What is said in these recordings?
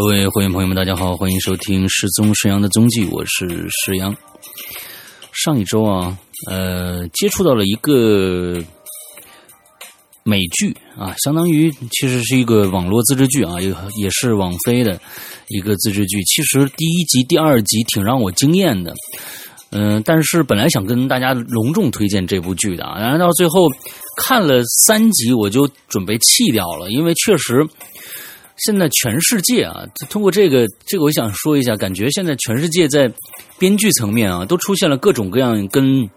各位会员朋友们，大家好，欢迎收听失踪沈阳的踪迹，我是石阳。上一周啊，呃，接触到了一个美剧啊，相当于其实是一个网络自制剧啊，也也是网飞的一个自制剧。其实第一集、第二集挺让我惊艳的，嗯，但是本来想跟大家隆重推荐这部剧的啊，然后到最后看了三集，我就准备弃掉了，因为确实。现在全世界啊，通过这个这个，我想说一下，感觉现在全世界在编剧层面啊，都出现了各种各样跟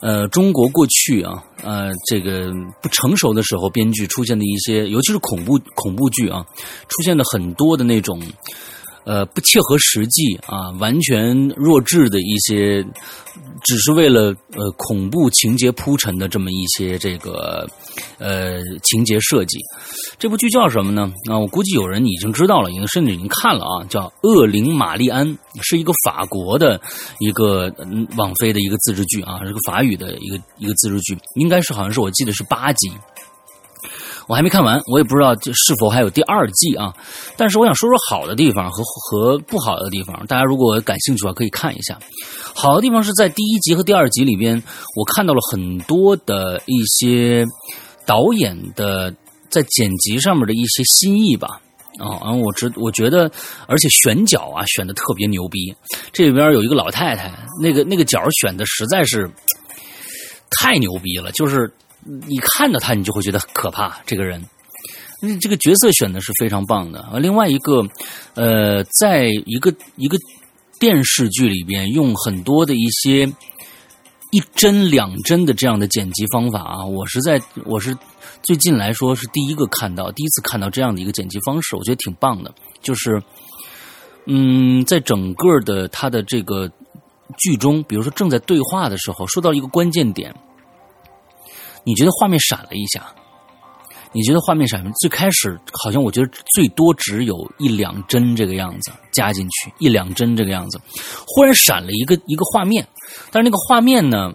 呃中国过去啊呃这个不成熟的时候编剧出现的一些，尤其是恐怖恐怖剧啊，出现了很多的那种。呃，不切合实际啊，完全弱智的一些，只是为了呃恐怖情节铺陈的这么一些这个呃情节设计。这部剧叫什么呢？啊，我估计有人已经知道了，已经甚至已经看了啊，叫《恶灵玛丽安》，是一个法国的一个网飞的一个自制剧啊，是个法语的一个一个自制剧，应该是好像是我记得是八集。我还没看完，我也不知道是否还有第二季啊。但是我想说说好的地方和和不好的地方，大家如果感兴趣的话可以看一下。好的地方是在第一集和第二集里边，我看到了很多的一些导演的在剪辑上面的一些新意吧。啊，然后我知我觉得，而且选角啊选的特别牛逼。这里边有一个老太太，那个那个角选的实在是太牛逼了，就是。你看到他，你就会觉得可怕。这个人，这个角色选的是非常棒的。啊，另外一个，呃，在一个一个电视剧里边，用很多的一些一帧两帧的这样的剪辑方法啊，我是在我是最近来说是第一个看到，第一次看到这样的一个剪辑方式，我觉得挺棒的。就是，嗯，在整个的他的这个剧中，比如说正在对话的时候，说到一个关键点。你觉得画面闪了一下？你觉得画面闪？最开始好像我觉得最多只有一两帧这个样子加进去，一两帧这个样子，忽然闪了一个一个画面，但是那个画面呢，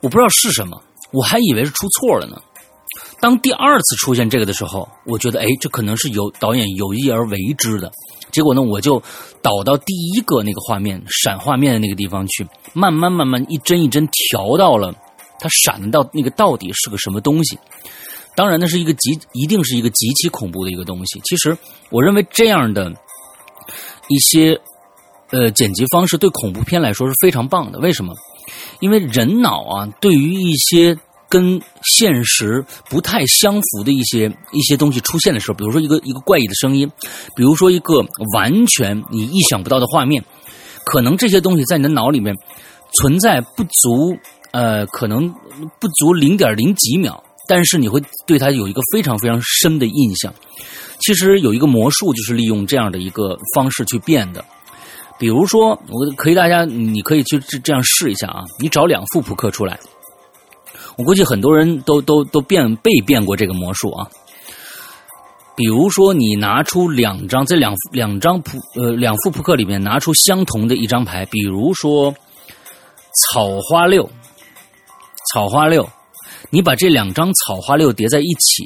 我不知道是什么，我还以为是出错了呢。当第二次出现这个的时候，我觉得哎，这可能是有导演有意而为之的。结果呢，我就导到第一个那个画面闪画面的那个地方去，慢慢慢慢一帧一帧调到了。它闪到那个到底是个什么东西？当然，那是一个极，一定是一个极其恐怖的一个东西。其实，我认为这样的一些呃剪辑方式对恐怖片来说是非常棒的。为什么？因为人脑啊，对于一些跟现实不太相符的一些一些东西出现的时候，比如说一个一个怪异的声音，比如说一个完全你意想不到的画面，可能这些东西在你的脑里面存在不足。呃，可能不足零点零几秒，但是你会对它有一个非常非常深的印象。其实有一个魔术，就是利用这样的一个方式去变的。比如说，我可以大家，你可以去这样试一下啊。你找两副扑克出来，我估计很多人都都都变被变过这个魔术啊。比如说，你拿出两张，这两两张扑呃两副扑克里面拿出相同的一张牌，比如说草花六。草花六，你把这两张草花六叠在一起，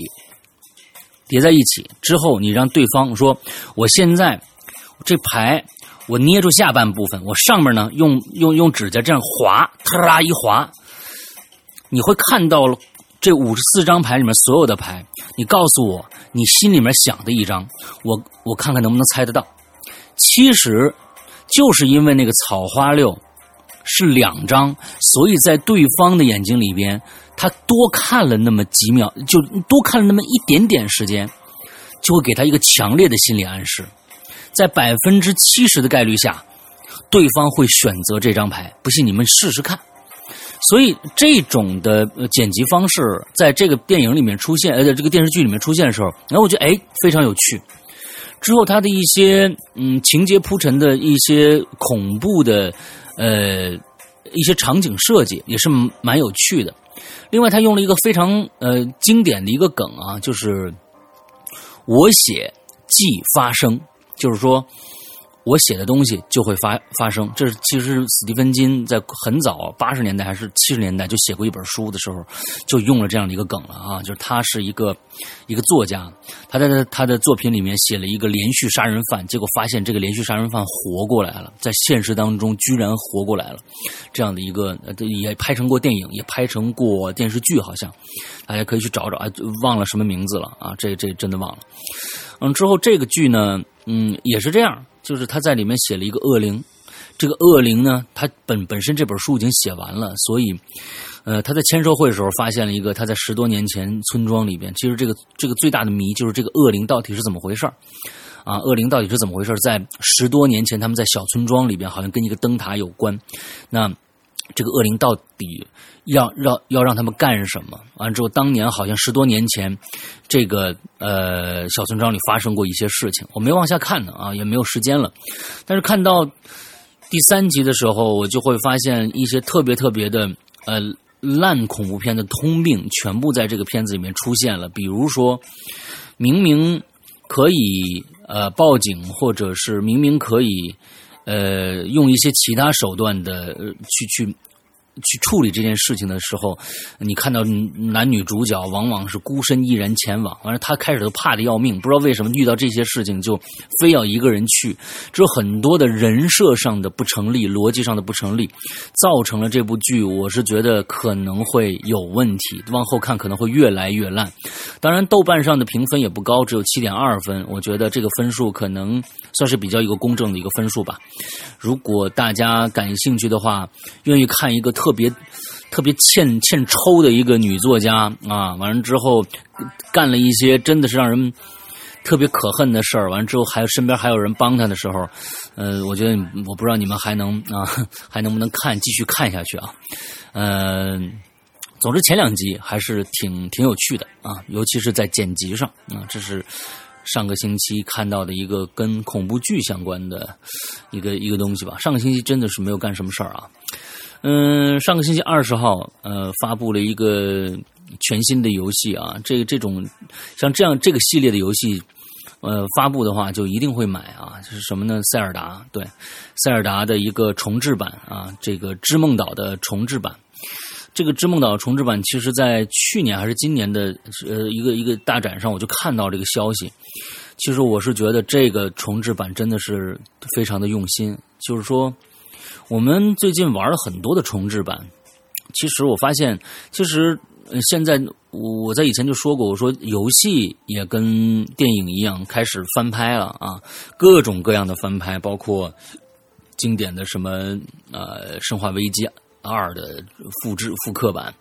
叠在一起之后，你让对方说：“我现在这牌，我捏住下半部分，我上面呢用用用指甲这样划，特拉一划，你会看到这五十四张牌里面所有的牌。你告诉我你心里面想的一张，我我看看能不能猜得到。其实就是因为那个草花六。”是两张，所以在对方的眼睛里边，他多看了那么几秒，就多看了那么一点点时间，就会给他一个强烈的心理暗示，在百分之七十的概率下，对方会选择这张牌。不信你们试试看。所以这种的剪辑方式，在这个电影里面出现，呃，在这个电视剧里面出现的时候，然后我觉得哎非常有趣。之后他的一些嗯情节铺陈的一些恐怖的。呃，一些场景设计也是蛮有趣的。另外，他用了一个非常呃经典的一个梗啊，就是我写即发生，就是说我写的东西就会发发生，这是其实史蒂芬金在很早八十年代还是七十年代就写过一本书的时候，就用了这样的一个梗了啊，就是他是一个一个作家，他在他的作品里面写了一个连续杀人犯，结果发现这个连续杀人犯活过来了，在现实当中居然活过来了，这样的一个也拍成过电影，也拍成过电视剧，好像大家可以去找找啊，忘了什么名字了啊，这这真的忘了。嗯，之后这个剧呢，嗯，也是这样。就是他在里面写了一个恶灵，这个恶灵呢，他本本身这本书已经写完了，所以，呃，他在签售会的时候发现了一个他在十多年前村庄里边，其实这个这个最大的谜就是这个恶灵到底是怎么回事啊？恶灵到底是怎么回事在十多年前，他们在小村庄里边，好像跟一个灯塔有关，那。这个恶灵到底要让要让他们干什么？完之后，当年好像十多年前，这个呃小村庄里发生过一些事情，我没往下看呢啊，也没有时间了。但是看到第三集的时候，我就会发现一些特别特别的呃烂恐怖片的通病，全部在这个片子里面出现了。比如说，明明可以呃报警，或者是明明可以。呃，用一些其他手段的去去。去处理这件事情的时候，你看到男女主角往往是孤身一人前往，完了他开始都怕的要命，不知道为什么遇到这些事情就非要一个人去，这很多的人设上的不成立，逻辑上的不成立，造成了这部剧，我是觉得可能会有问题，往后看可能会越来越烂。当然，豆瓣上的评分也不高，只有七点二分，我觉得这个分数可能算是比较一个公正的一个分数吧。如果大家感兴趣的话，愿意看一个。特别特别欠欠抽的一个女作家啊，完了之后干了一些真的是让人特别可恨的事儿。完了之后，还有身边还有人帮她的时候，呃，我觉得我不知道你们还能啊，还能不能看继续看下去啊？嗯，总之前两集还是挺挺有趣的啊，尤其是在剪辑上啊，这是上个星期看到的一个跟恐怖剧相关的一个一个东西吧。上个星期真的是没有干什么事儿啊。嗯，上个星期二十号，呃，发布了一个全新的游戏啊。这这种像这样这个系列的游戏，呃，发布的话就一定会买啊。是什么呢？塞尔达，对，塞尔达的一个重置版啊，这个织梦岛的重置版。这个织梦岛重置版，其实在去年还是今年的呃一个一个大展上，我就看到这个消息。其实我是觉得这个重置版真的是非常的用心，就是说。我们最近玩了很多的重置版，其实我发现，其实现在我在以前就说过，我说游戏也跟电影一样开始翻拍了啊，各种各样的翻拍，包括经典的什么呃《生化危机二》的复制复刻版，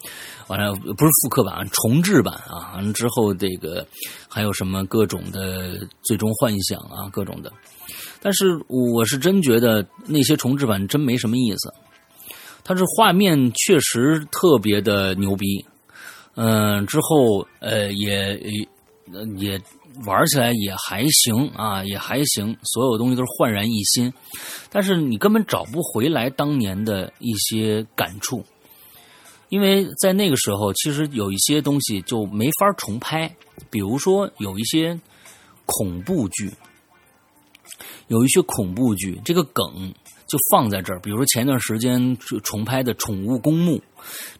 完了不是复刻版，重置版啊，完了之后这个还有什么各种的最终幻想啊，各种的。但是我是真觉得那些重置版真没什么意思，它是画面确实特别的牛逼，嗯，之后呃也也玩起来也还行啊，也还行，所有东西都是焕然一新，但是你根本找不回来当年的一些感触，因为在那个时候其实有一些东西就没法重拍，比如说有一些恐怖剧。有一些恐怖剧，这个梗就放在这儿。比如说前一段时间重拍的《宠物公墓》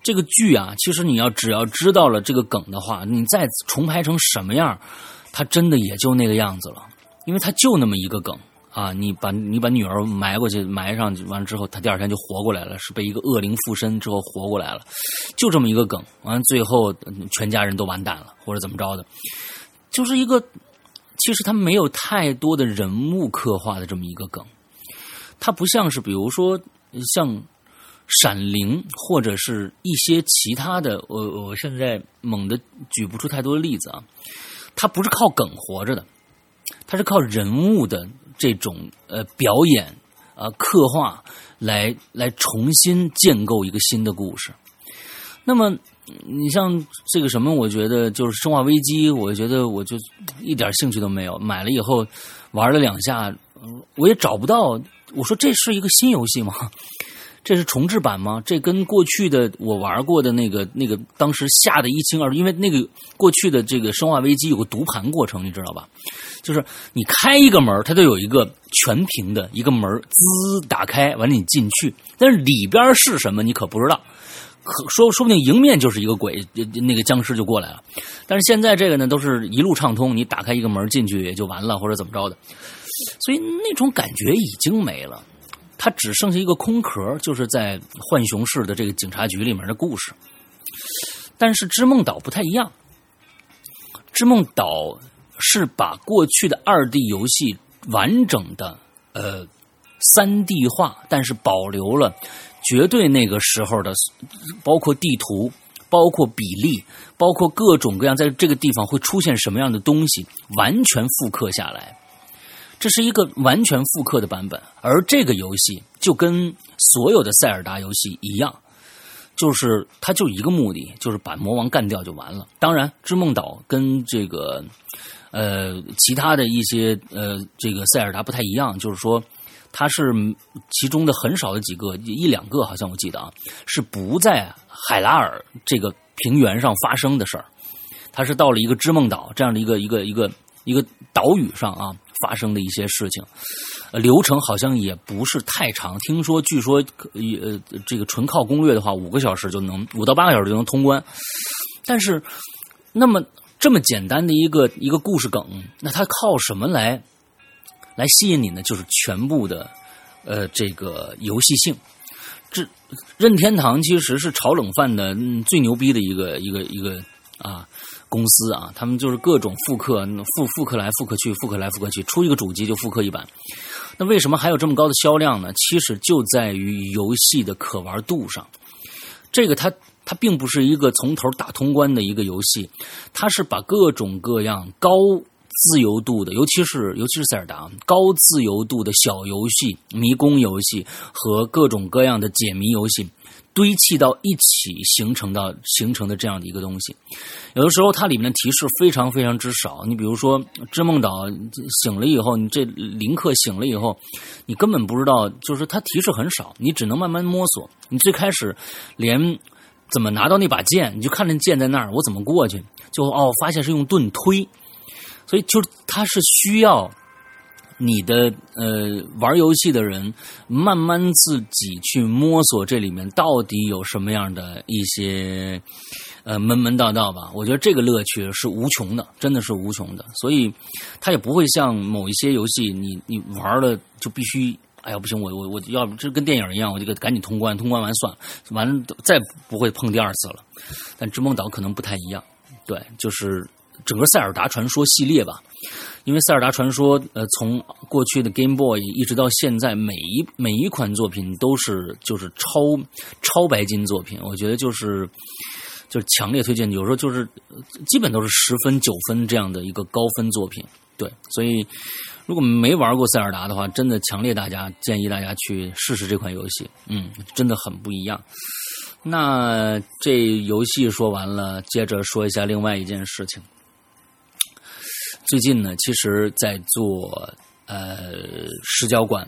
这个剧啊，其实你要只要知道了这个梗的话，你再重拍成什么样，它真的也就那个样子了。因为它就那么一个梗啊，你把你把女儿埋过去，埋上去完了之后，她第二天就活过来了，是被一个恶灵附身之后活过来了，就这么一个梗。完了最后全家人都完蛋了，或者怎么着的，就是一个。其实它没有太多的人物刻画的这么一个梗，它不像是比如说像《闪灵》或者是一些其他的，我我现在猛的举不出太多的例子啊。它不是靠梗活着的，它是靠人物的这种呃表演啊刻画来来重新建构一个新的故事。那么。你像这个什么，我觉得就是《生化危机》，我觉得我就一点兴趣都没有。买了以后玩了两下，我也找不到。我说这是一个新游戏吗？这是重置版吗？这跟过去的我玩过的那个那个当时吓得一清二楚，因为那个过去的这个《生化危机》有个读盘过程，你知道吧？就是你开一个门，它都有一个全屏的一个门，滋打开，完了你进去，但是里边是什么你可不知道，说说不定迎面就是一个鬼，那个僵尸就过来了。但是现在这个呢，都是一路畅通，你打开一个门进去也就完了，或者怎么着的，所以那种感觉已经没了。它只剩下一个空壳，就是在浣熊市的这个警察局里面的故事。但是织梦岛不太一样，织梦岛是把过去的二 D 游戏完整的呃三 D 化，但是保留了绝对那个时候的，包括地图、包括比例、包括各种各样在这个地方会出现什么样的东西，完全复刻下来。这是一个完全复刻的版本，而这个游戏就跟所有的塞尔达游戏一样，就是它就一个目的，就是把魔王干掉就完了。当然，织梦岛跟这个呃其他的一些呃这个塞尔达不太一样，就是说它是其中的很少的几个一两个，好像我记得啊，是不在海拉尔这个平原上发生的事儿，它是到了一个织梦岛这样的一个一个一个一个岛屿上啊。发生的一些事情，流程好像也不是太长。听说，据说，呃，这个纯靠攻略的话，五个小时就能，五到八个小时就能通关。但是，那么这么简单的一个一个故事梗，那它靠什么来来吸引你呢？就是全部的呃这个游戏性。这任天堂其实是炒冷饭的最牛逼的一个一个一个啊。公司啊，他们就是各种复刻，复复刻来复刻去，复刻来复刻去，出一个主机就复刻一版。那为什么还有这么高的销量呢？其实就在于游戏的可玩度上。这个它它并不是一个从头打通关的一个游戏，它是把各种各样高自由度的，尤其是尤其是塞尔达高自由度的小游戏、迷宫游戏和各种各样的解谜游戏。堆砌到一起形成到形成的这样的一个东西，有的时候它里面的提示非常非常之少。你比如说，织梦岛醒了以后，你这林克醒了以后，你根本不知道，就是它提示很少，你只能慢慢摸索。你最开始连怎么拿到那把剑，你就看着剑在那儿，我怎么过去？就哦，发现是用盾推，所以就是它是需要。你的呃，玩游戏的人慢慢自己去摸索这里面到底有什么样的一些呃门门道道吧。我觉得这个乐趣是无穷的，真的是无穷的。所以它也不会像某一些游戏，你你玩了就必须，哎呀不行，我我我要不这跟电影一样，我就赶紧通关，通关完算了，完了再不会碰第二次了。但《织梦岛》可能不太一样，对，就是整个塞尔达传说系列吧。因为《塞尔达传说》呃，从过去的 Game Boy 一直到现在，每一每一款作品都是就是超超白金作品，我觉得就是就是强烈推荐，有时候就是基本都是十分九分这样的一个高分作品。对，所以如果没玩过塞尔达的话，真的强烈大家建议大家去试试这款游戏，嗯，真的很不一样。那这游戏说完了，接着说一下另外一件事情。最近呢，其实，在做呃石角馆，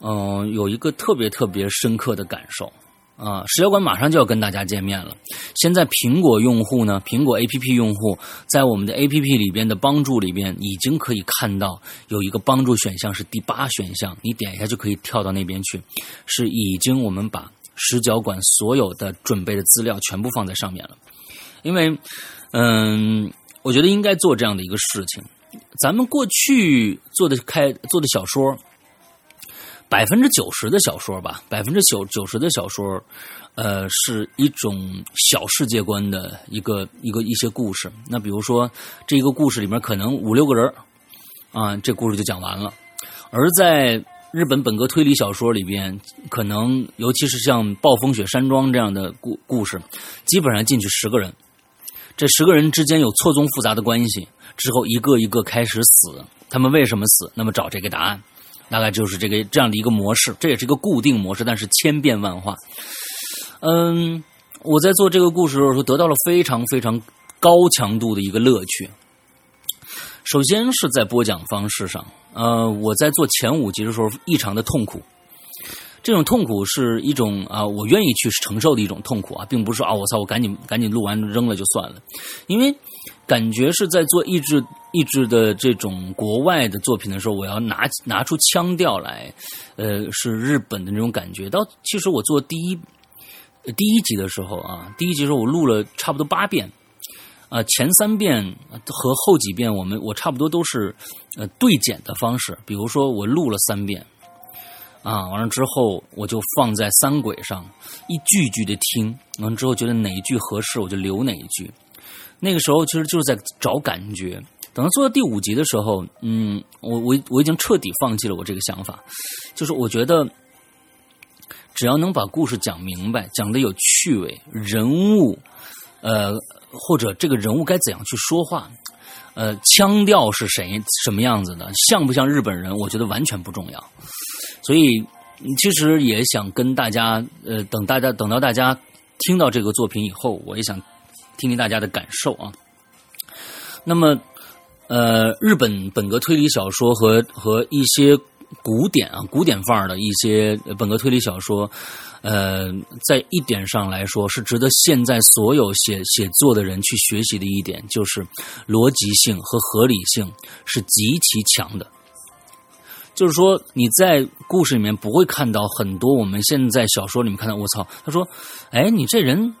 嗯，有一个特别特别深刻的感受啊。石角馆马上就要跟大家见面了。现在苹果用户呢，苹果 A P P 用户在我们的 A P P 里边的帮助里边，已经可以看到有一个帮助选项是第八选项，你点一下就可以跳到那边去。是已经我们把石角馆所有的准备的资料全部放在上面了，因为嗯。我觉得应该做这样的一个事情。咱们过去做的开做的小说，百分之九十的小说吧，百分之九九十的小说，呃，是一种小世界观的一个一个一些故事。那比如说，这一个故事里面可能五六个人啊，这故事就讲完了。而在日本本格推理小说里边，可能尤其是像《暴风雪山庄》这样的故故事，基本上进去十个人。这十个人之间有错综复杂的关系，之后一个一个开始死，他们为什么死？那么找这个答案，大概就是这个这样的一个模式，这也是一个固定模式，但是千变万化。嗯，我在做这个故事的时候，得到了非常非常高强度的一个乐趣。首先是在播讲方式上，呃，我在做前五集的时候异常的痛苦。这种痛苦是一种啊，我愿意去承受的一种痛苦啊，并不是啊，我操，我赶紧赶紧录完扔了就算了，因为感觉是在做译制译制的这种国外的作品的时候，我要拿拿出腔调来，呃，是日本的那种感觉。到其实我做第一第一集的时候啊，第一集的时候我录了差不多八遍。啊，前三遍和后几遍，我们我差不多都是呃对剪的方式。比如说，我录了三遍，啊，完了之后我就放在三轨上，一句句的听，完了之后觉得哪一句合适，我就留哪一句。那个时候其实就是在找感觉。等到做到第五集的时候，嗯，我我我已经彻底放弃了我这个想法，就是我觉得只要能把故事讲明白，讲的有趣味，人物，呃。或者这个人物该怎样去说话，呃，腔调是谁什么样子的，像不像日本人？我觉得完全不重要。所以，其实也想跟大家，呃，等大家等到大家听到这个作品以后，我也想听听大家的感受啊。那么，呃，日本本格推理小说和和一些古典啊古典范儿的一些本格推理小说。呃，在一点上来说，是值得现在所有写写作的人去学习的一点，就是逻辑性和合理性是极其强的。就是说，你在故事里面不会看到很多我们现在小说里面看到。我操，他说：“哎，你这人，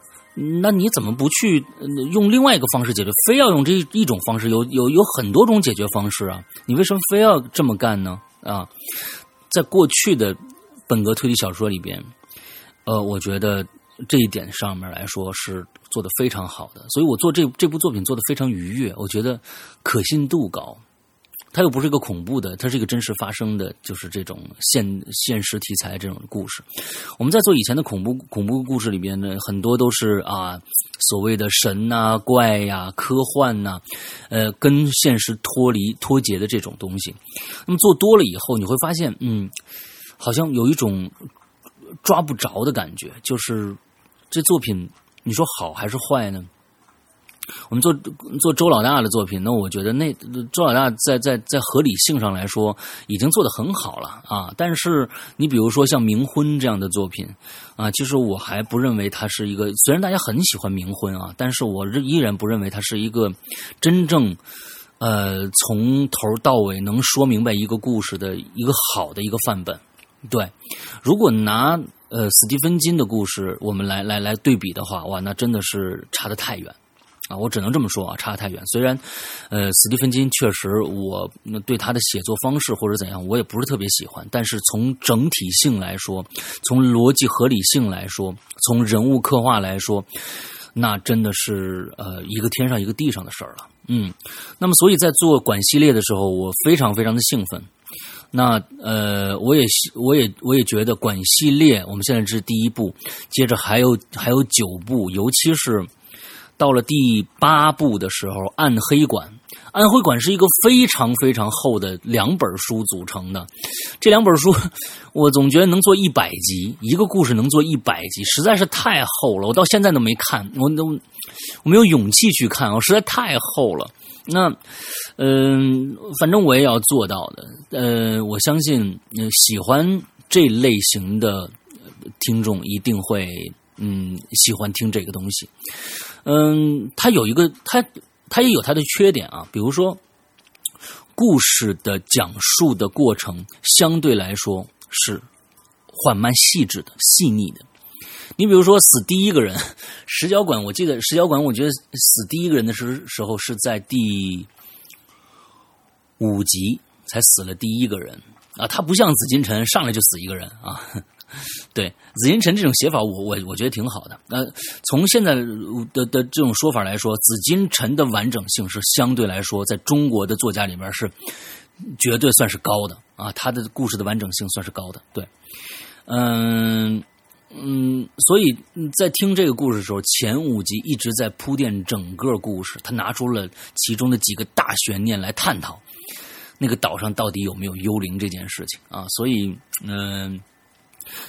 那你怎么不去用另外一个方式解决？非要用这一种方式？有有有很多种解决方式啊！你为什么非要这么干呢？啊，在过去的本格推理小说里边。”呃，我觉得这一点上面来说是做的非常好的，所以我做这这部作品做的非常愉悦，我觉得可信度高。它又不是一个恐怖的，它是一个真实发生的，就是这种现现实题材这种故事。我们在做以前的恐怖恐怖故事里边呢，很多都是啊所谓的神呐、怪呀、科幻呐，呃，跟现实脱离脱节的这种东西。那么做多了以后，你会发现，嗯，好像有一种。抓不着的感觉，就是这作品，你说好还是坏呢？我们做做周老大的作品，那我觉得那周老大在在在合理性上来说已经做的很好了啊。但是你比如说像《冥婚》这样的作品啊，其实我还不认为它是一个，虽然大家很喜欢《冥婚》啊，但是我依然不认为它是一个真正呃从头到尾能说明白一个故事的一个好的一个范本。对，如果拿呃斯蒂芬金的故事我们来来来对比的话，哇，那真的是差得太远啊！我只能这么说啊，差得太远。虽然呃斯蒂芬金确实我对他的写作方式或者怎样，我也不是特别喜欢，但是从整体性来说，从逻辑合理性来说，从人物刻画来说，那真的是呃一个天上一个地上的事儿了。嗯，那么所以在做管系列的时候，我非常非常的兴奋。那呃，我也我也我也觉得管系列，我们现在是第一部，接着还有还有九部，尤其是到了第八部的时候，《暗黑馆》。《暗黑馆》是一个非常非常厚的两本书组成的，这两本书我总觉得能做一百集，一个故事能做一百集，实在是太厚了。我到现在都没看，我都我没有勇气去看，我实在太厚了。那，嗯，反正我也要做到的。呃，我相信喜欢这类型的听众一定会，嗯，喜欢听这个东西。嗯，它有一个，它它也有它的缺点啊。比如说，故事的讲述的过程相对来说是缓慢、细致的、细腻的。你比如说死第一个人，石角馆，我记得石角馆，我觉得死第一个人的时时候是在第五集才死了第一个人啊，他不像紫禁城上来就死一个人啊。对，紫禁城这种写法，我我我觉得挺好的。那从现在的的这种说法来说，紫禁城的完整性是相对来说在中国的作家里面是绝对算是高的啊，他的故事的完整性算是高的。对，嗯。嗯，所以在听这个故事的时候，前五集一直在铺垫整个故事。他拿出了其中的几个大悬念来探讨，那个岛上到底有没有幽灵这件事情啊。所以，嗯，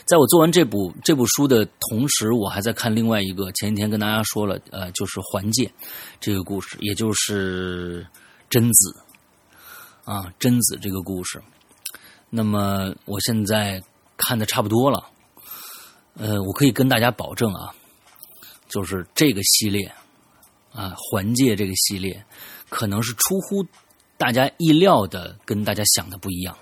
在我做完这部这部书的同时，我还在看另外一个。前几天跟大家说了，呃，就是《环界》这个故事，也就是贞子啊，贞子这个故事。那么，我现在。看的差不多了。呃，我可以跟大家保证啊，就是这个系列啊，环界这个系列，可能是出乎大家意料的，跟大家想的不一样。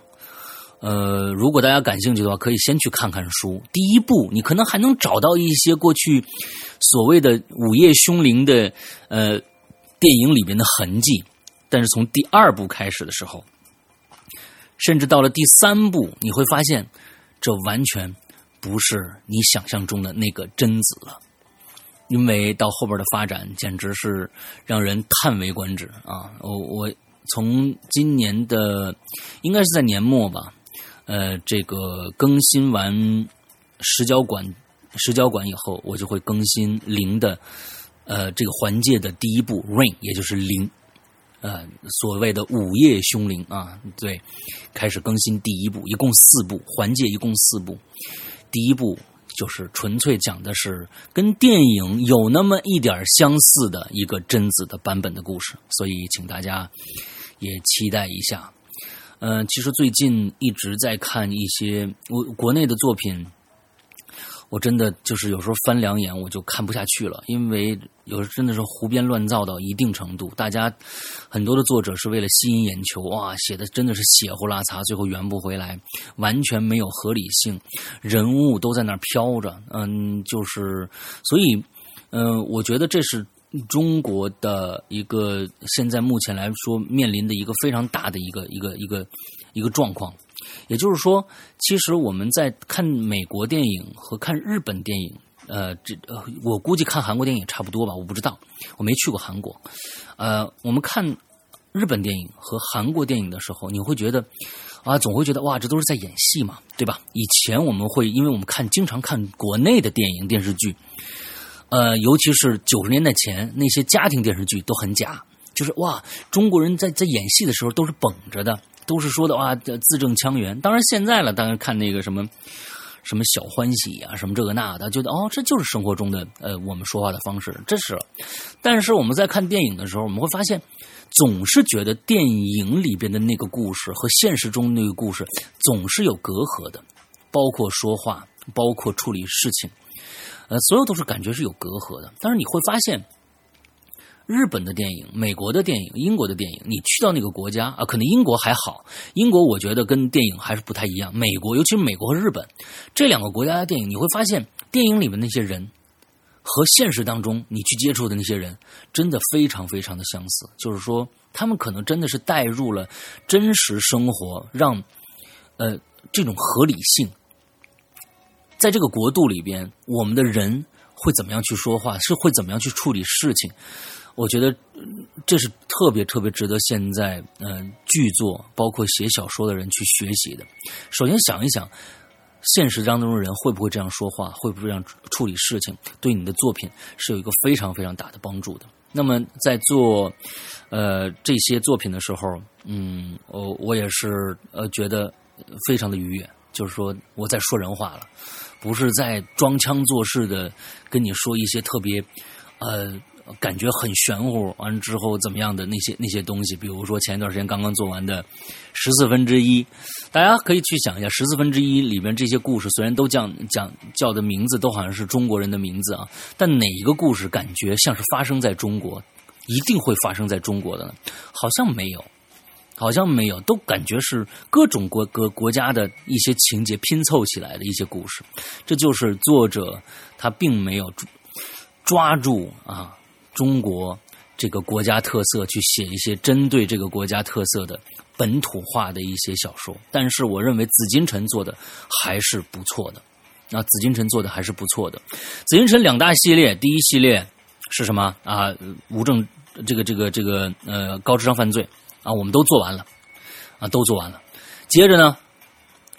呃，如果大家感兴趣的话，可以先去看看书。第一部，你可能还能找到一些过去所谓的午夜凶铃的呃电影里边的痕迹，但是从第二部开始的时候，甚至到了第三部，你会发现这完全。不是你想象中的那个贞子了，因为到后边的发展简直是让人叹为观止啊！我我从今年的应该是在年末吧，呃，这个更新完石角馆石角馆以后，我就会更新零的呃这个环界的第一部 Rain，也就是零呃所谓的午夜凶铃啊，对，开始更新第一部，一共四部环界，一共四部。第一部就是纯粹讲的是跟电影有那么一点相似的一个贞子的版本的故事，所以请大家也期待一下。嗯，其实最近一直在看一些我国内的作品。我真的就是有时候翻两眼我就看不下去了，因为有时真的是胡编乱造到一定程度。大家很多的作者是为了吸引眼球，哇，写的真的是血呼拉擦，最后圆不回来，完全没有合理性，人物都在那儿飘着，嗯，就是所以，嗯，我觉得这是中国的一个现在目前来说面临的一个非常大的一个一个一个一个状况。也就是说，其实我们在看美国电影和看日本电影，呃，这呃，我估计看韩国电影差不多吧，我不知道，我没去过韩国。呃，我们看日本电影和韩国电影的时候，你会觉得啊，总会觉得哇，这都是在演戏嘛，对吧？以前我们会，因为我们看经常看国内的电影电视剧，呃，尤其是九十年代前那些家庭电视剧都很假，就是哇，中国人在在演戏的时候都是绷着的。都是说的哇，字正腔圆。当然现在了，当然看那个什么什么小欢喜啊，什么这个那的，觉得哦，这就是生活中的呃我们说话的方式，这是。但是我们在看电影的时候，我们会发现，总是觉得电影里边的那个故事和现实中那个故事总是有隔阂的，包括说话，包括处理事情，呃，所有都是感觉是有隔阂的。但是你会发现。日本的电影、美国的电影、英国的电影，你去到那个国家啊，可能英国还好。英国我觉得跟电影还是不太一样。美国，尤其是美国和日本这两个国家的电影，你会发现电影里面那些人和现实当中你去接触的那些人，真的非常非常的相似。就是说，他们可能真的是带入了真实生活，让呃这种合理性，在这个国度里边，我们的人会怎么样去说话，是会怎么样去处理事情。我觉得这是特别特别值得现在嗯剧作包括写小说的人去学习的。首先想一想，现实当中的人会不会这样说话，会不会这样处理事情，对你的作品是有一个非常非常大的帮助的。那么在做呃这些作品的时候，嗯，我我也是呃觉得非常的愉悦，就是说我在说人话了，不是在装腔作势的跟你说一些特别呃。感觉很玄乎，完之后怎么样的那些那些东西，比如说前一段时间刚刚做完的十四分之一，大家可以去想一下，十四分之一里边这些故事虽然都讲讲叫的名字都好像是中国人的名字啊，但哪一个故事感觉像是发生在中国，一定会发生在中国的呢？好像没有，好像没有，都感觉是各种国国国家的一些情节拼凑起来的一些故事，这就是作者他并没有抓住啊。中国这个国家特色去写一些针对这个国家特色的本土化的一些小说，但是我认为紫禁城做的还是不错的。啊，紫禁城做的还是不错的。紫禁城两大系列，第一系列是什么啊？无证这个这个这个呃高智商犯罪啊，我们都做完了啊，都做完了。接着呢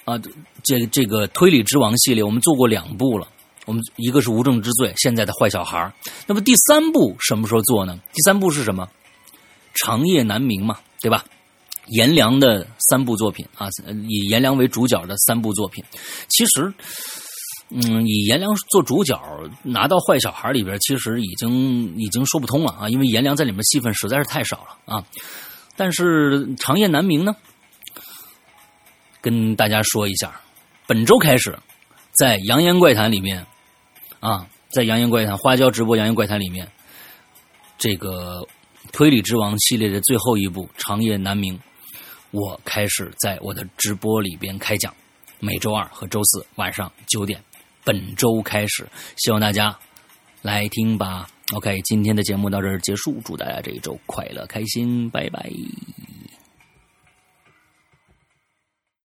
啊，这这个推理之王系列我们做过两部了。我们一个是无证之罪，现在的坏小孩那么第三部什么时候做呢？第三部是什么？长夜难明嘛，对吧？颜良的三部作品啊，以颜良为主角的三部作品。其实，嗯，以颜良做主角拿到坏小孩里边，其实已经已经说不通了啊，因为颜良在里面戏份实在是太少了啊。但是长夜难明呢，跟大家说一下。本周开始，在《扬言怪谈》里面啊，在《扬言怪谈》花椒直播《扬言怪谈》里面，这个推理之王系列的最后一部《长夜难明》，我开始在我的直播里边开讲，每周二和周四晚上九点，本周开始，希望大家来听吧。OK，今天的节目到这儿结束，祝大家这一周快乐开心，拜拜。